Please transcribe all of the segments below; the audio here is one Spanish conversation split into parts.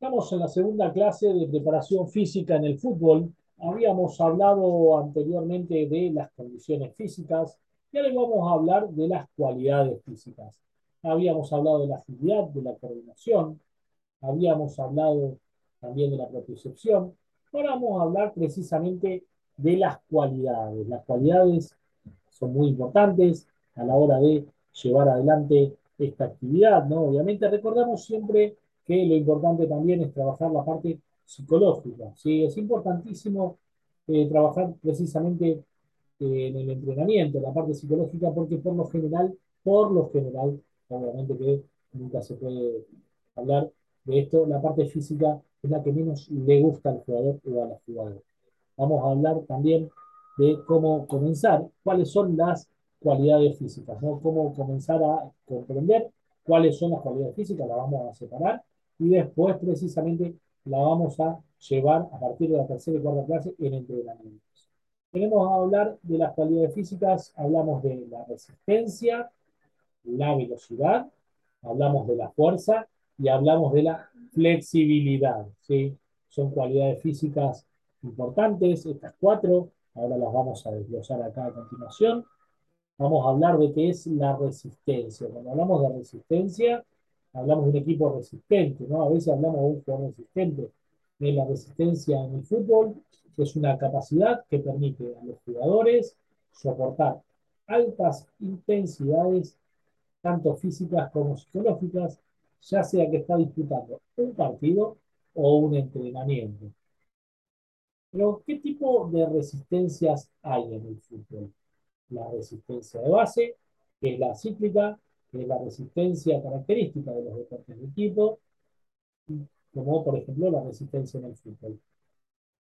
Estamos en la segunda clase de preparación física en el fútbol. Habíamos hablado anteriormente de las condiciones físicas y ahora vamos a hablar de las cualidades físicas. Habíamos hablado de la agilidad, de la coordinación, habíamos hablado también de la propiocepción. Ahora vamos a hablar precisamente de las cualidades. Las cualidades son muy importantes a la hora de llevar adelante esta actividad, ¿no? Obviamente recordamos siempre que lo importante también es trabajar la parte psicológica. ¿sí? Es importantísimo eh, trabajar precisamente eh, en el entrenamiento, la parte psicológica, porque por lo general, por lo general, obviamente que nunca se puede hablar de esto, la parte física es la que menos le gusta al jugador o a la jugadora. Vamos a hablar también de cómo comenzar, cuáles son las cualidades físicas, ¿no? cómo comenzar a comprender cuáles son las cualidades físicas, las vamos a separar y después precisamente la vamos a llevar a partir de la tercera y cuarta clase en entrenamientos. Tenemos a hablar de las cualidades físicas, hablamos de la resistencia, la velocidad, hablamos de la fuerza y hablamos de la flexibilidad. ¿sí? Son cualidades físicas importantes, estas cuatro, ahora las vamos a desglosar acá a continuación. Vamos a hablar de qué es la resistencia. Cuando hablamos de resistencia, hablamos de un equipo resistente, ¿no? A veces hablamos de un jugador resistente. De la resistencia en el fútbol es una capacidad que permite a los jugadores soportar altas intensidades, tanto físicas como psicológicas, ya sea que está disputando un partido o un entrenamiento. Pero, ¿qué tipo de resistencias hay en el fútbol? La resistencia de base, que es la cíclica, de la resistencia característica de los deportes de equipo, como por ejemplo la resistencia en el fútbol.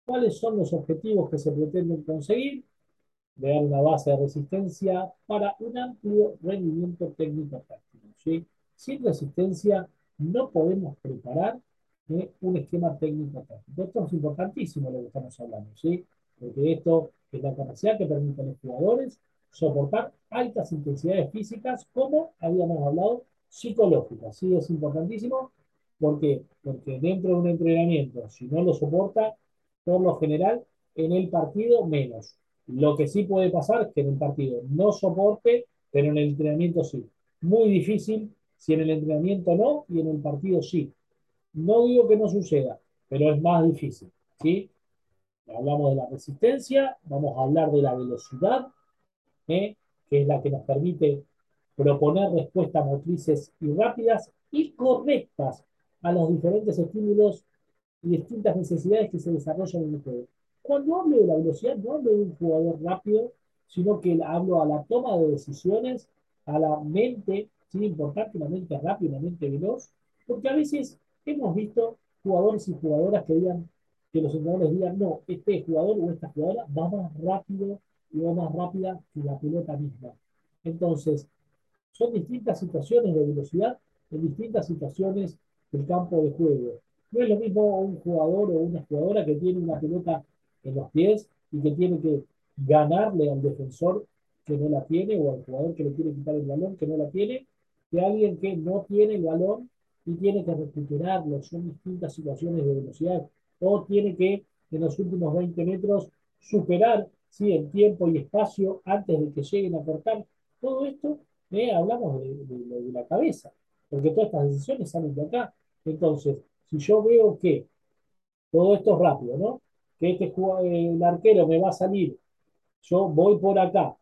¿Cuáles son los objetivos que se pretenden conseguir? Crear una base de resistencia para un amplio rendimiento técnico práctico. Sin resistencia no podemos preparar ¿eh? un esquema técnico práctico. Esto es importantísimo lo que estamos hablando, ¿sí? porque esto es la capacidad que permite a los jugadores soportar altas intensidades físicas, como habíamos hablado, psicológicas. Sí, es importantísimo. ¿Por qué? Porque dentro de un entrenamiento, si no lo soporta, por lo general, en el partido menos. Lo que sí puede pasar es que en el partido no soporte, pero en el entrenamiento sí. Muy difícil si en el entrenamiento no y en el partido sí. No digo que no suceda, pero es más difícil. ¿sí? Hablamos de la resistencia, vamos a hablar de la velocidad, que es la que nos permite proponer respuestas motrices y rápidas y correctas a los diferentes estímulos y distintas necesidades que se desarrollan en el juego. Cuando hablo de la velocidad, no hablo de un jugador rápido, sino que hablo a la toma de decisiones, a la mente, sí, importante, una mente rápida, una mente veloz, porque a veces hemos visto jugadores y jugadoras que digan, que los entrenadores digan, no, este jugador o esta jugadora va más rápido va más rápida que la pelota misma. Entonces, son distintas situaciones de velocidad en distintas situaciones del campo de juego. No es lo mismo un jugador o una jugadora que tiene una pelota en los pies y que tiene que ganarle al defensor que no la tiene o al jugador que le quiere quitar el balón que no la tiene, que alguien que no tiene el balón y tiene que recuperarlo. Son distintas situaciones de velocidad. O tiene que en los últimos 20 metros superar ¿sí? en tiempo y espacio antes de que lleguen a cortar. Todo esto eh, hablamos de, de, la cabeza, porque todas estas decisiones salen de acá. Entonces, si yo veo que todo esto es rápido, ¿no? Que este el arquero me va a salir, yo voy por acá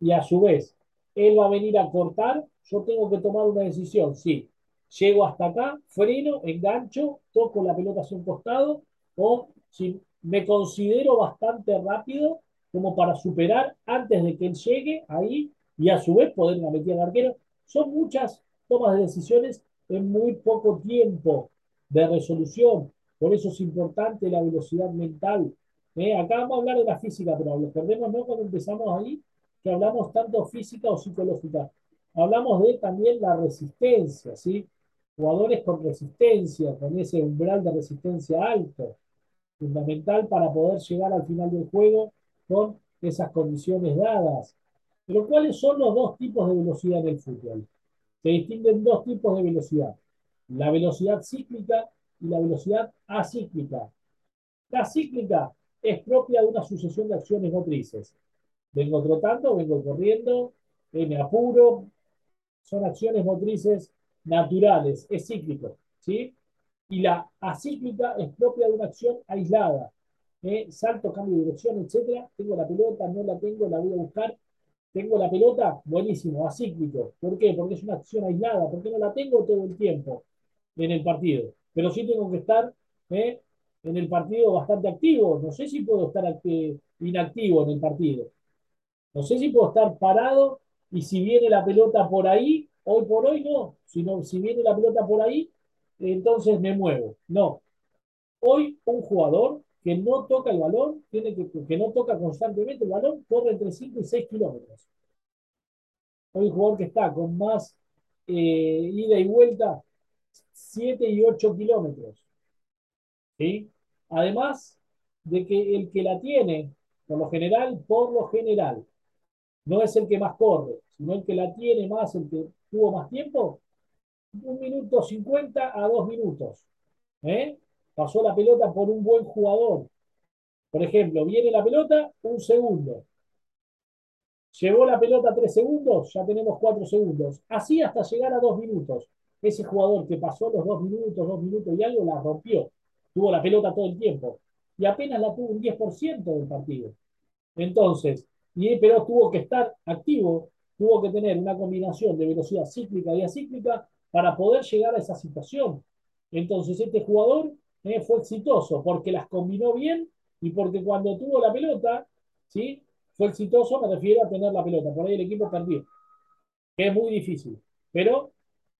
y a su vez él va a venir a cortar, yo tengo que tomar una decisión. Sí, llego hasta acá, freno, engancho, toco la pelota hacia un costado o si me considero bastante rápido como para superar antes de que él llegue ahí y a su vez poder meter al arquero. Son muchas tomas de decisiones en muy poco tiempo de resolución. Por eso es importante la velocidad mental. ¿eh? Acá vamos a hablar de la física, pero lo perdemos no cuando empezamos ahí, que hablamos tanto física o psicológica. Hablamos de también la resistencia, ¿sí? Jugadores con resistencia, con ese umbral de resistencia alto fundamental para poder llegar al final del juego con esas condiciones dadas. Pero ¿cuáles son los dos tipos de velocidad en el fútbol? Se distinguen dos tipos de velocidad. La velocidad cíclica y la velocidad acíclica. La cíclica es propia de una sucesión de acciones motrices. Vengo trotando, vengo corriendo, me apuro. Son acciones motrices naturales, es cíclico. ¿sí? Y la acíclica es propia de una acción aislada. ¿eh? Salto, cambio de dirección, etc. Tengo la pelota, no la tengo, la voy a buscar. Tengo la pelota, buenísimo, acíclico. ¿Por qué? Porque es una acción aislada. Porque no la tengo todo el tiempo en el partido. Pero sí tengo que estar ¿eh? en el partido bastante activo. No sé si puedo estar inactivo en el partido. No sé si puedo estar parado y si viene la pelota por ahí, hoy por hoy no. Sino si viene la pelota por ahí, entonces me muevo. No. Hoy un jugador que no toca el balón, tiene que, que no toca constantemente el balón, corre entre 5 y 6 kilómetros. Hoy un jugador que está con más eh, ida y vuelta, 7 y 8 kilómetros. ¿Sí? Además de que el que la tiene, por lo general, por lo general, no es el que más corre, sino el que la tiene más, el que tuvo más tiempo, un minuto 50 a dos minutos. ¿eh? Pasó la pelota por un buen jugador. Por ejemplo, viene la pelota, un segundo. Llevó la pelota tres segundos, ya tenemos cuatro segundos. Así hasta llegar a dos minutos. Ese jugador que pasó los dos minutos, dos minutos y algo, la rompió. Tuvo la pelota todo el tiempo. Y apenas la tuvo un 10% del partido. Entonces, y, pero tuvo que estar activo, tuvo que tener una combinación de velocidad cíclica y acíclica para poder llegar a esa situación. Entonces, este jugador eh, fue exitoso porque las combinó bien y porque cuando tuvo la pelota, ¿sí? Fue exitoso, me refiero a tener la pelota. Por ahí el equipo perdió, es muy difícil. Pero,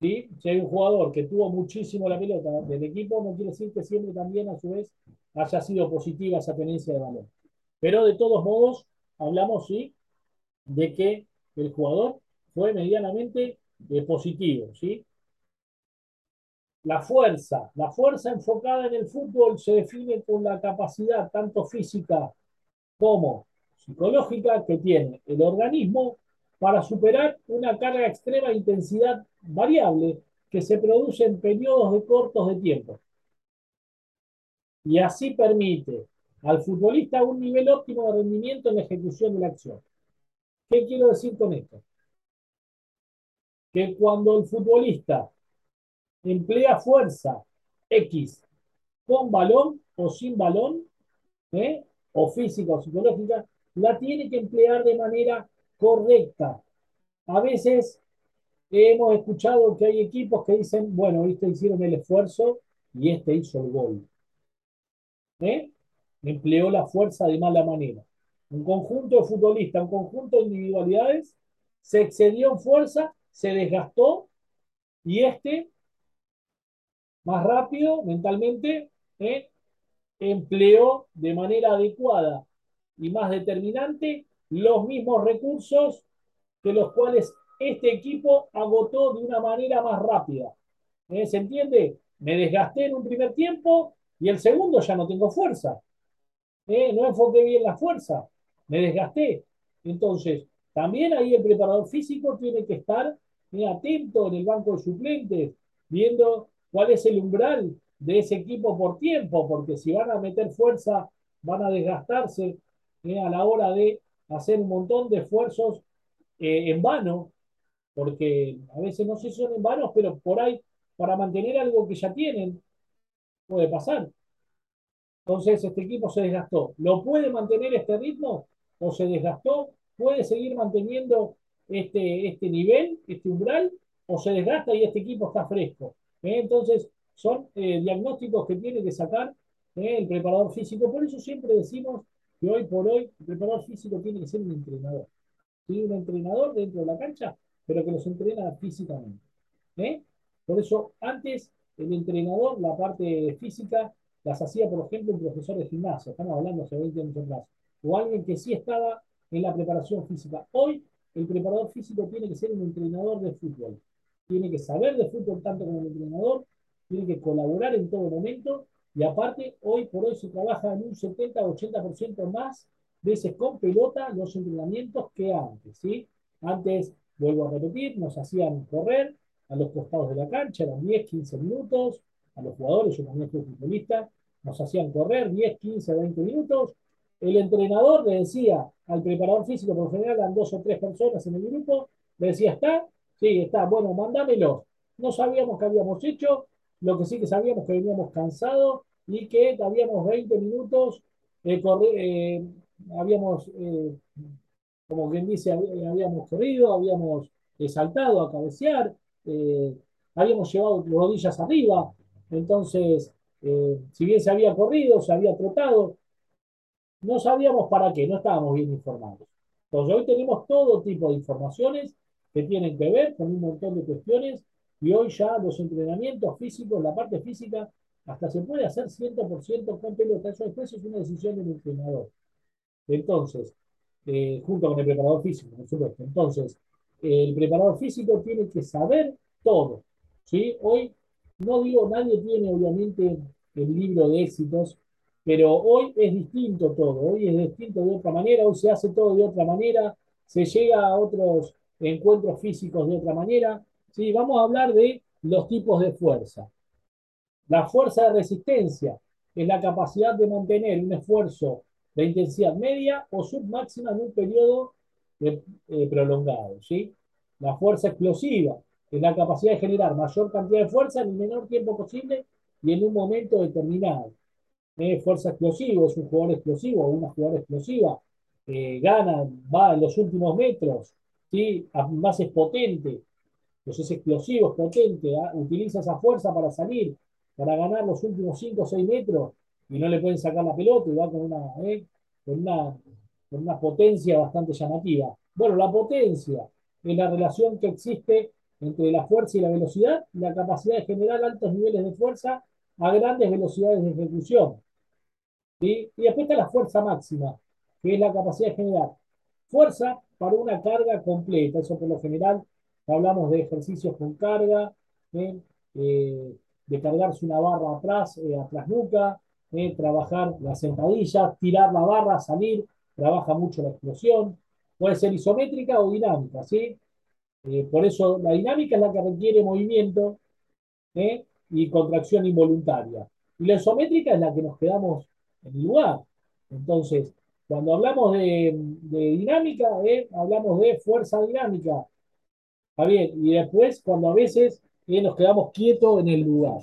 ¿sí? si hay un jugador que tuvo muchísimo la pelota del equipo, no quiere decir que siempre también, a su vez, haya sido positiva esa tenencia de balón. Pero de todos modos, hablamos, sí, de que el jugador fue medianamente eh, positivo, ¿sí? La fuerza, la fuerza enfocada en el fútbol se define con la capacidad tanto física como psicológica que tiene el organismo para superar una carga extrema de intensidad variable que se produce en periodos de cortos de tiempo. Y así permite al futbolista un nivel óptimo de rendimiento en la ejecución de la acción. ¿Qué quiero decir con esto? Que cuando el futbolista emplea fuerza X con balón o sin balón, ¿eh? o física o psicológica, la tiene que emplear de manera correcta. A veces hemos escuchado que hay equipos que dicen, bueno, este hicieron el esfuerzo y este hizo el gol. ¿Eh? Empleó la fuerza de mala manera. Un conjunto de futbolistas, un conjunto de individualidades, se excedió en fuerza, se desgastó y este más rápido mentalmente, ¿eh? empleó de manera adecuada y más determinante los mismos recursos que los cuales este equipo agotó de una manera más rápida. ¿Eh? ¿Se entiende? Me desgasté en un primer tiempo y el segundo ya no tengo fuerza. ¿Eh? No enfoqué bien la fuerza, me desgasté. Entonces, también ahí el preparador físico tiene que estar atento en el banco de suplentes, viendo cuál es el umbral de ese equipo por tiempo, porque si van a meter fuerza, van a desgastarse eh, a la hora de hacer un montón de esfuerzos eh, en vano, porque a veces no sé si son en vano, pero por ahí, para mantener algo que ya tienen, puede pasar. Entonces, este equipo se desgastó. ¿Lo puede mantener este ritmo o se desgastó? ¿Puede seguir manteniendo este, este nivel, este umbral, o se desgasta y este equipo está fresco? ¿Eh? Entonces, son eh, diagnósticos que tiene que sacar ¿eh? el preparador físico. Por eso siempre decimos que hoy por hoy el preparador físico tiene que ser un entrenador. Un entrenador dentro de la cancha, pero que los entrena físicamente. Por eso, antes el entrenador, la parte física, las hacía, por ejemplo, un profesor de gimnasia, estamos hablando hace 20 años atrás, o alguien que sí estaba en la preparación física. Hoy, el preparador físico tiene que ser un entrenador de fútbol tiene que saber de fútbol tanto como el entrenador, tiene que colaborar en todo momento y aparte hoy por hoy se trabaja en un 70-80% más veces con pelota los entrenamientos que antes, ¿sí? Antes, vuelvo a repetir, nos hacían correr a los costados de la cancha, eran 10, 15 minutos, a los jugadores, yo también fui futbolista, nos hacían correr 10, 15, 20 minutos. El entrenador le decía al preparador físico, por general eran dos o tres personas en el grupo, le decía, ¿está? Sí, está, bueno, mándamelo. No sabíamos qué habíamos hecho, lo que sí que sabíamos que veníamos cansados y que habíamos 20 minutos, eh, eh, habíamos, eh, como quien dice, habíamos corrido, habíamos saltado a cabecear, habíamos llevado rodillas arriba, entonces, si bien se había corrido, se había trotado, no sabíamos para qué, no estábamos bien informados. Entonces, hoy tenemos todo tipo de informaciones que tienen que ver con un montón de cuestiones y hoy ya los entrenamientos físicos, la parte física, hasta se puede hacer 100% con pelota. Eso después es una decisión del entrenador. Entonces, eh, junto con el preparador físico, por supuesto. Entonces, el preparador físico tiene que saber todo. ¿sí? Hoy, no digo, nadie tiene obviamente el libro de éxitos, pero hoy es distinto todo. Hoy es distinto de otra manera, hoy se hace todo de otra manera, se llega a otros encuentros físicos de otra manera. ¿sí? Vamos a hablar de los tipos de fuerza. La fuerza de resistencia es la capacidad de mantener un esfuerzo de intensidad media o submáxima en un periodo eh, prolongado. ¿sí? La fuerza explosiva es la capacidad de generar mayor cantidad de fuerza en el menor tiempo posible y en un momento determinado. ¿Eh? Fuerza explosiva es un jugador explosivo o una jugadora explosiva. Eh, gana, va en los últimos metros, ¿sí? más es potente, pues es explosivo, es potente, ¿ah? utiliza esa fuerza para salir, para ganar los últimos 5 o 6 metros y no le pueden sacar la pelota y va con una, ¿eh? con una, con una potencia bastante llamativa. Bueno, la potencia es la relación que existe entre la fuerza y la velocidad la capacidad de generar altos niveles de fuerza a grandes velocidades de ejecución. Y después está la fuerza máxima, que es la capacidad de generar fuerza para una carga completa. Eso por lo general hablamos de ejercicios con carga, ¿eh? Eh, de cargarse una barra atrás, eh, atrás nuca, trabajar la sentadilla, tirar la barra, salir, trabaja mucho la explosión. Puede ser isométrica o dinámica, ¿sí? Por eso la dinámica es la que requiere movimiento y contracción involuntaria. Y la isométrica es la que nos quedamos en el lugar. Entonces, cuando hablamos de, dinámica, hablamos de fuerza dinámica. Está bien, y después, cuando a veces y nos quedamos quietos en el lugar.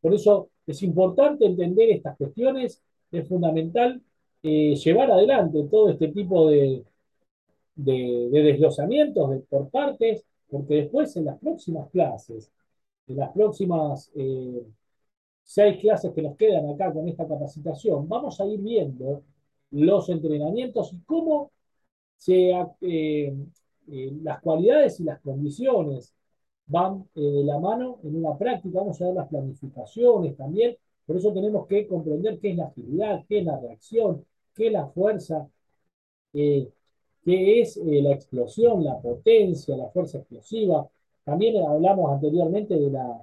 Por eso es importante entender estas cuestiones, es fundamental eh, llevar adelante todo este tipo de, de, desglosamientos por partes, porque después en las próximas clases, en las próximas eh, seis clases que nos quedan acá con esta capacitación, vamos a ir viendo los entrenamientos y cómo se, eh, las cualidades y las condiciones van eh, de la mano en una práctica, vamos a ver las planificaciones también, por eso tenemos que comprender qué es la agilidad, qué es la reacción, qué es la fuerza, eh, qué es eh, la explosión, la potencia, la fuerza explosiva. También hablamos anteriormente de la,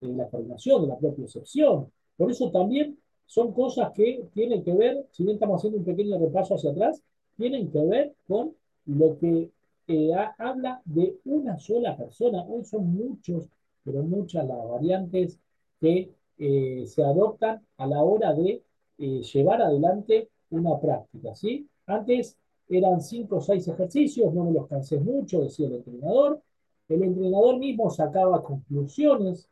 de la formación, de la propia excepción. Por eso también son cosas que tienen que ver, si bien estamos haciendo un pequeño repaso hacia atrás, tienen que ver con lo que habla de una sola persona. Hoy son muchos, pero muchas las variantes que eh, se adoptan a la hora de eh, llevar adelante una práctica. ¿sí? Antes eran cinco o seis ejercicios, no me los cansé mucho, decía el entrenador. El entrenador mismo sacaba conclusiones.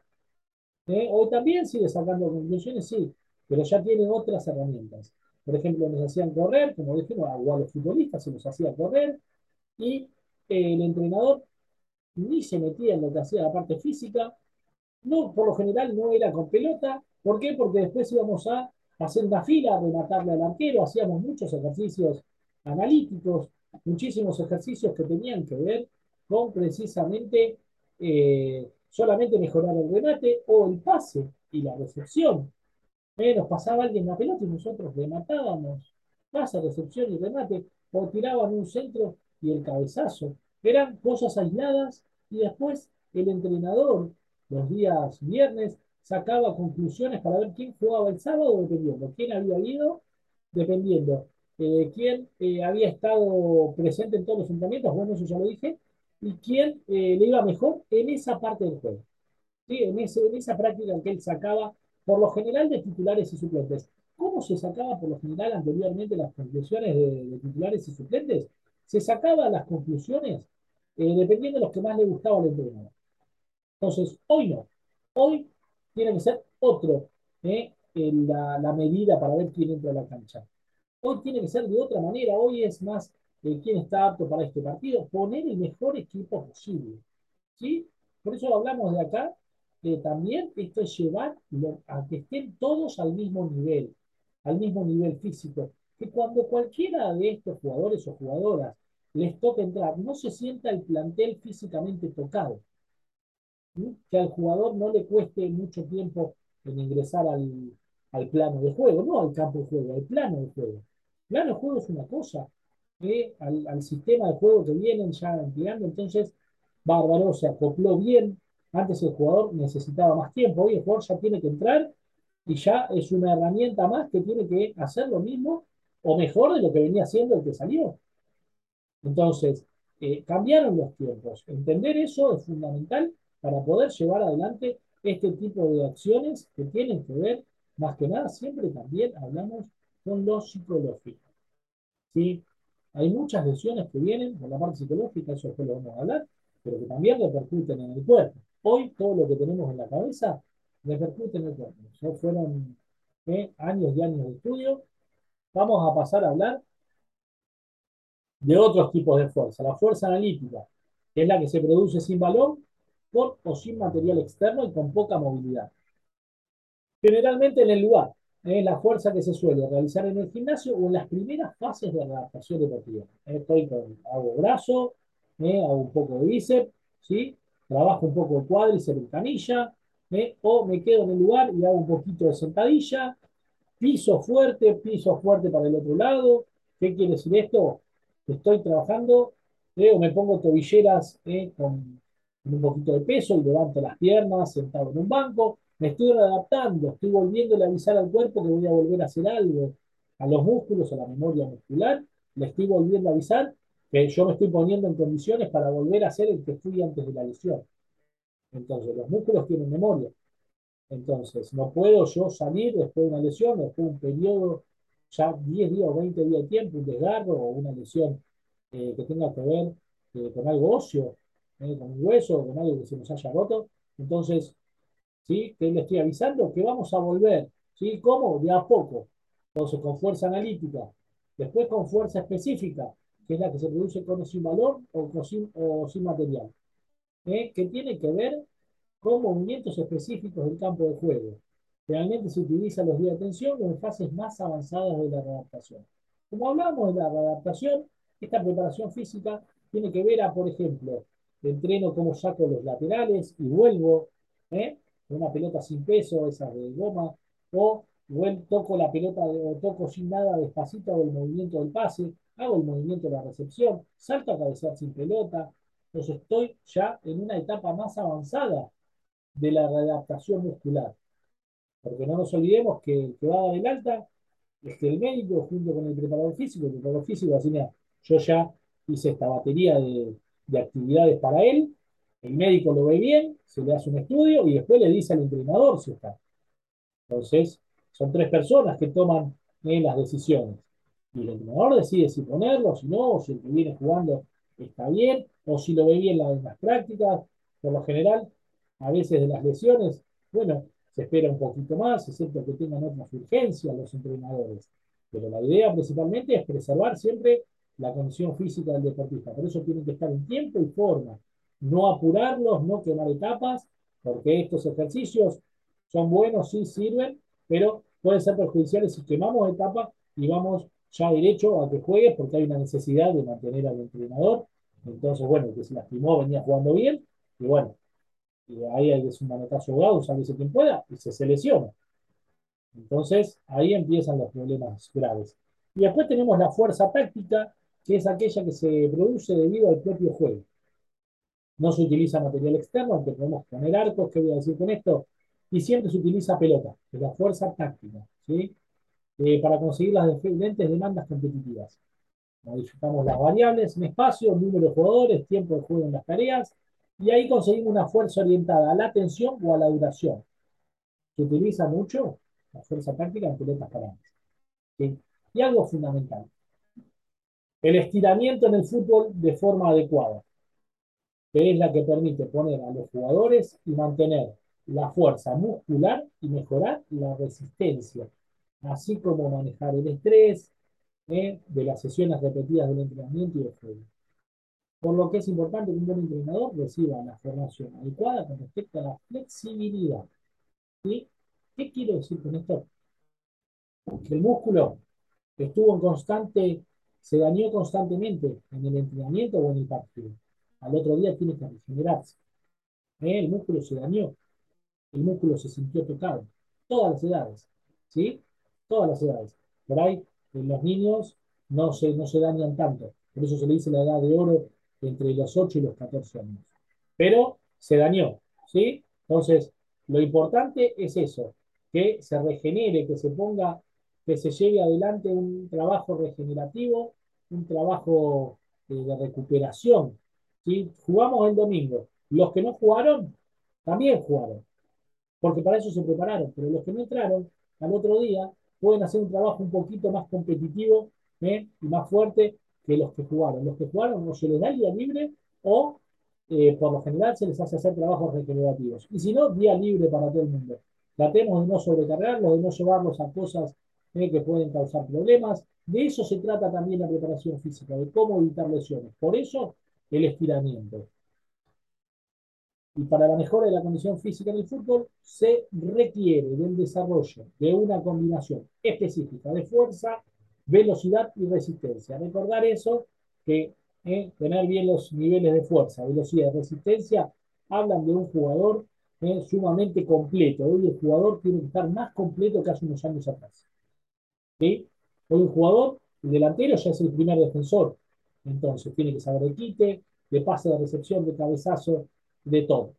¿eh? Hoy también sigue sacando conclusiones, sí, pero ya tiene otras herramientas. Por ejemplo, nos hacían correr, como dijimos, a los futbolistas se nos hacía correr, y el entrenador ni se metía en lo que hacía la parte física, no, por lo general no era con pelota. ¿Por qué? Porque después íbamos a hacer una fila, a rematarle al arquero, hacíamos muchos ejercicios analíticos, muchísimos ejercicios que tenían que ver con precisamente eh, solamente mejorar el remate o el pase y la recepción. Eh, nos pasaba alguien la pelota y nosotros rematábamos, pase, recepción y remate, o tiraban un centro y el cabezazo. Eran cosas aisladas y después el entrenador los días viernes sacaba conclusiones para ver quién jugaba el sábado, dependiendo quién había ido, dependiendo eh, quién eh, había estado presente en todos los entrenamientos, bueno, eso ya lo dije, y quién eh, le iba mejor en esa parte del juego. ¿sí? en esa práctica que él sacaba, por lo general, de titulares y suplentes. ¿Cómo se sacaba por lo general anteriormente las conclusiones de, titulares y suplentes? Se sacaba las conclusiones eh, dependiendo de los que más le gustaba al entrenador. Entonces, hoy no. Hoy tiene que ser otro ¿eh? la, la, medida para ver quién entra a la cancha. Hoy tiene que ser de otra manera. Hoy es más eh, quién está apto para este partido. Poner el mejor equipo posible. ¿sí? Por eso hablamos de acá. Que también esto es llevar a que estén todos al mismo nivel, al mismo nivel físico. Que cuando cualquiera de estos jugadores o jugadoras les toque entrar, no se sienta el plantel físicamente tocado que al jugador no le cueste mucho tiempo en ingresar al, al, plano de juego, no al campo de juego, al plano de juego. Plano de juego es una cosa, eh, al, al, sistema de juego que vienen ya empleando, entonces Bárbaro se acopló bien. Antes el jugador necesitaba más tiempo, hoy el jugador ya tiene que entrar y ya es una herramienta más que tiene que hacer lo mismo o mejor de lo que venía haciendo el que salió. Entonces, eh, cambiaron los tiempos. Entender eso es fundamental para poder llevar adelante este tipo de acciones que tienen que ver, más que nada, siempre también hablamos con lo psicológico. ¿sí? Hay muchas lesiones que vienen por la parte psicológica, eso después lo vamos a hablar, pero que también repercuten en el cuerpo. Hoy todo lo que tenemos en la cabeza repercute en el cuerpo. Eso fueron ¿eh? años y años de estudio. Vamos a pasar a hablar de otros tipos de fuerza. La fuerza analítica, que es la que se produce sin balón con o sin material externo y con poca movilidad. Generalmente en el lugar, es la fuerza que se suele realizar en el gimnasio o en las primeras fases de adaptación deportiva. Estoy con, hago brazo, ¿eh? hago un poco de bíceps, ¿sí? Trabajo un poco de cuádriceps en canilla, ¿eh? o me quedo en el lugar y hago un poquito de sentadilla, piso fuerte, piso fuerte para el otro lado. ¿Qué quiere decir esto? Estoy trabajando, ¿eh? o me pongo tobilleras con con un poquito de peso y levanto las piernas sentado en un banco. Me estoy readaptando, estoy volviendo a avisar al cuerpo que voy a volver a hacer algo, a los músculos, a la memoria muscular, le estoy volviendo a avisar que yo me estoy poniendo en condiciones para volver a ser el que fui antes de la lesión. Entonces, los músculos tienen memoria. Entonces, no puedo yo salir después de una lesión, después de un periodo, ya 10 días o 20 días de tiempo, un desgarro o una lesión eh, que tenga que ver eh, con algo óseo, ¿eh? con un hueso, con algo que se nos haya roto. Entonces, ¿sí? Que le estoy avisando que vamos a volver. ¿Sí? ¿Cómo? De a poco. Entonces, con fuerza analítica. Después con fuerza específica, que es la que se produce con o sin valor o, sin, o sin material. ¿eh? Que tiene que ver con movimientos específicos del campo de juego. Realmente se utilizan los días de atención en fases más avanzadas de la readaptación. Como hablamos de la readaptación, esta preparación física tiene que ver a, por ejemplo, entreno cómo saco los laterales y vuelvo, ¿eh? una pelota sin peso, esas de goma, o toco la pelota o toco sin nada despacito, hago el movimiento del pase, hago el movimiento de la recepción, salto a cabecear sin pelota, entonces estoy ya en una etapa más avanzada de la readaptación muscular. Porque no nos olvidemos que el que va a dar el alta es que el médico junto con el preparador físico, el preparador físico así, mira, yo ya hice esta batería de, de actividades para él, el médico lo ve bien, se le hace un estudio y después le dice al entrenador si está. Entonces, son tres personas que toman eh, las decisiones. Y el entrenador decide si ponerlo, si no, o si el que viene jugando está bien, o si lo ve bien en las prácticas. Por lo general, a veces de las lesiones, bueno, se espera un poquito más, excepto que tengan otras urgencias los entrenadores. Pero la idea principalmente es preservar siempre la condición física del deportista. Por eso tienen que estar en tiempo y forma. No apurarlos, no quemar etapas, porque estos ejercicios son buenos, sí sirven, pero pueden ser perjudiciales si quemamos etapas y vamos ya derecho a que juegue porque hay una necesidad de mantener al entrenador. Entonces, bueno, que se lastimó venía jugando bien y bueno, y ahí hay que un manotazo ahogado, veces quien pueda y se, se lesiona. Entonces, ahí empiezan los problemas graves. Y después tenemos la fuerza táctica, que es aquella que se produce debido al propio juego. No se utiliza material externo, aunque podemos poner arcos, ¿qué voy a decir con esto? Y siempre se utiliza pelota, que es la fuerza táctica, ¿sí? Eh, para conseguir las diferentes demandas competitivas. Modificamos las variables en espacio, número de jugadores, tiempo de juego en las tareas, Y ahí conseguimos una fuerza orientada a la tensión o a la duración. Se utiliza mucho la fuerza práctica en pelotas paradas. Y algo fundamental. El estiramiento en el fútbol de forma adecuada, que es la que permite poner a los jugadores y mantener la fuerza muscular y mejorar la resistencia, así como manejar el estrés ¿eh? de las sesiones repetidas del entrenamiento y del juego. Por lo que es importante que un buen entrenador reciba la formación adecuada con respecto a la flexibilidad. ¿Sí? ¿Qué quiero decir con esto? Que el músculo estuvo en constante, se dañó constantemente en el entrenamiento o en el partido. Al otro día tiene que regenerarse. ¿Eh? El músculo se dañó el músculo se sintió tocado. Todas las edades, ¿sí? Todas las edades. Por ahí, en los niños no se, no se dañan tanto. Por eso se le dice la edad de oro entre los 8 y los 14 años. Pero se dañó, ¿sí? Entonces, lo importante es eso, que se regenere, que se ponga, que se lleve adelante un trabajo regenerativo, un trabajo eh, de recuperación. ¿sí? Jugamos el domingo. Los que no jugaron, también jugaron porque para eso se prepararon, pero los que no entraron al otro día pueden hacer un trabajo un poquito más competitivo ¿eh? y más fuerte que los que jugaron. Los que jugaron no se les da día libre o eh, por lo general se les hace hacer trabajos regenerativos. Y si no, día libre para todo el mundo. Tratemos de no sobrecargarlos, de no llevarlos a cosas ¿eh? que pueden causar problemas. De eso se trata también la preparación física, de cómo evitar lesiones. Por eso, el estiramiento. Y para la mejora de la condición física en el fútbol se requiere del desarrollo de una combinación específica de fuerza, velocidad y resistencia. Recordar eso, que eh, tener bien los niveles de fuerza, velocidad y resistencia hablan de un jugador eh, sumamente completo. Hoy el jugador tiene que estar más completo que hace unos años atrás. Hoy un jugador, el delantero ya es el primer defensor. Entonces tiene que saber de quite, de pase de recepción, de cabezazo, de todo.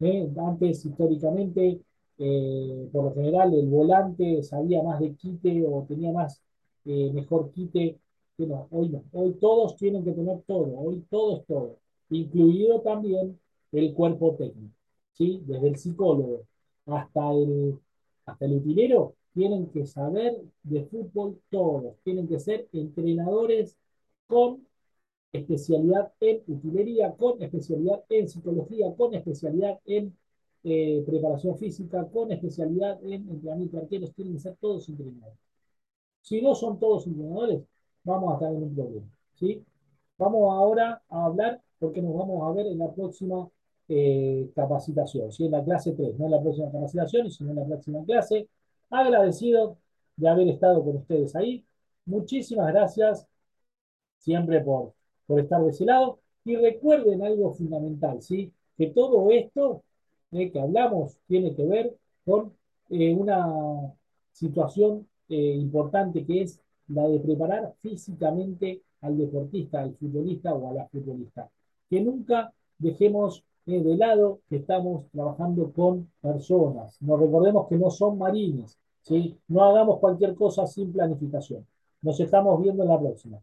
¿eh? Antes, históricamente, eh, por lo general, el volante sabía más de quite o tenía más, eh, mejor quite. Que no, hoy. Hoy todos tienen que tener todo. Hoy todo es todo. Incluido también el cuerpo técnico. ¿sí? Desde el psicólogo hasta el, hasta el utilero, tienen que saber de fútbol todos. Tienen que ser entrenadores con especialidad en utilería, con especialidad en psicología, con especialidad en eh, preparación física, con especialidad en entrenamiento de tienen que ser todos entrenadores. Si no son todos entrenadores, vamos a estar en un problema. ¿sí? Vamos ahora a hablar, porque nos vamos a ver en la próxima eh, capacitación, ¿sí? en la clase 3, no en la próxima capacitación, sino en la próxima clase. Agradecido de haber estado con ustedes ahí. Muchísimas gracias siempre por por estar de ese lado. Y recuerden algo fundamental, ¿sí? Que todo esto eh, que hablamos tiene que ver con eh, una situación eh, importante que es la de preparar físicamente al deportista, al futbolista o a la futbolista. Que nunca dejemos de lado que estamos trabajando con personas. Nos recordemos que no son marines, ¿sí? No hagamos cualquier cosa sin planificación. Nos estamos viendo en la próxima.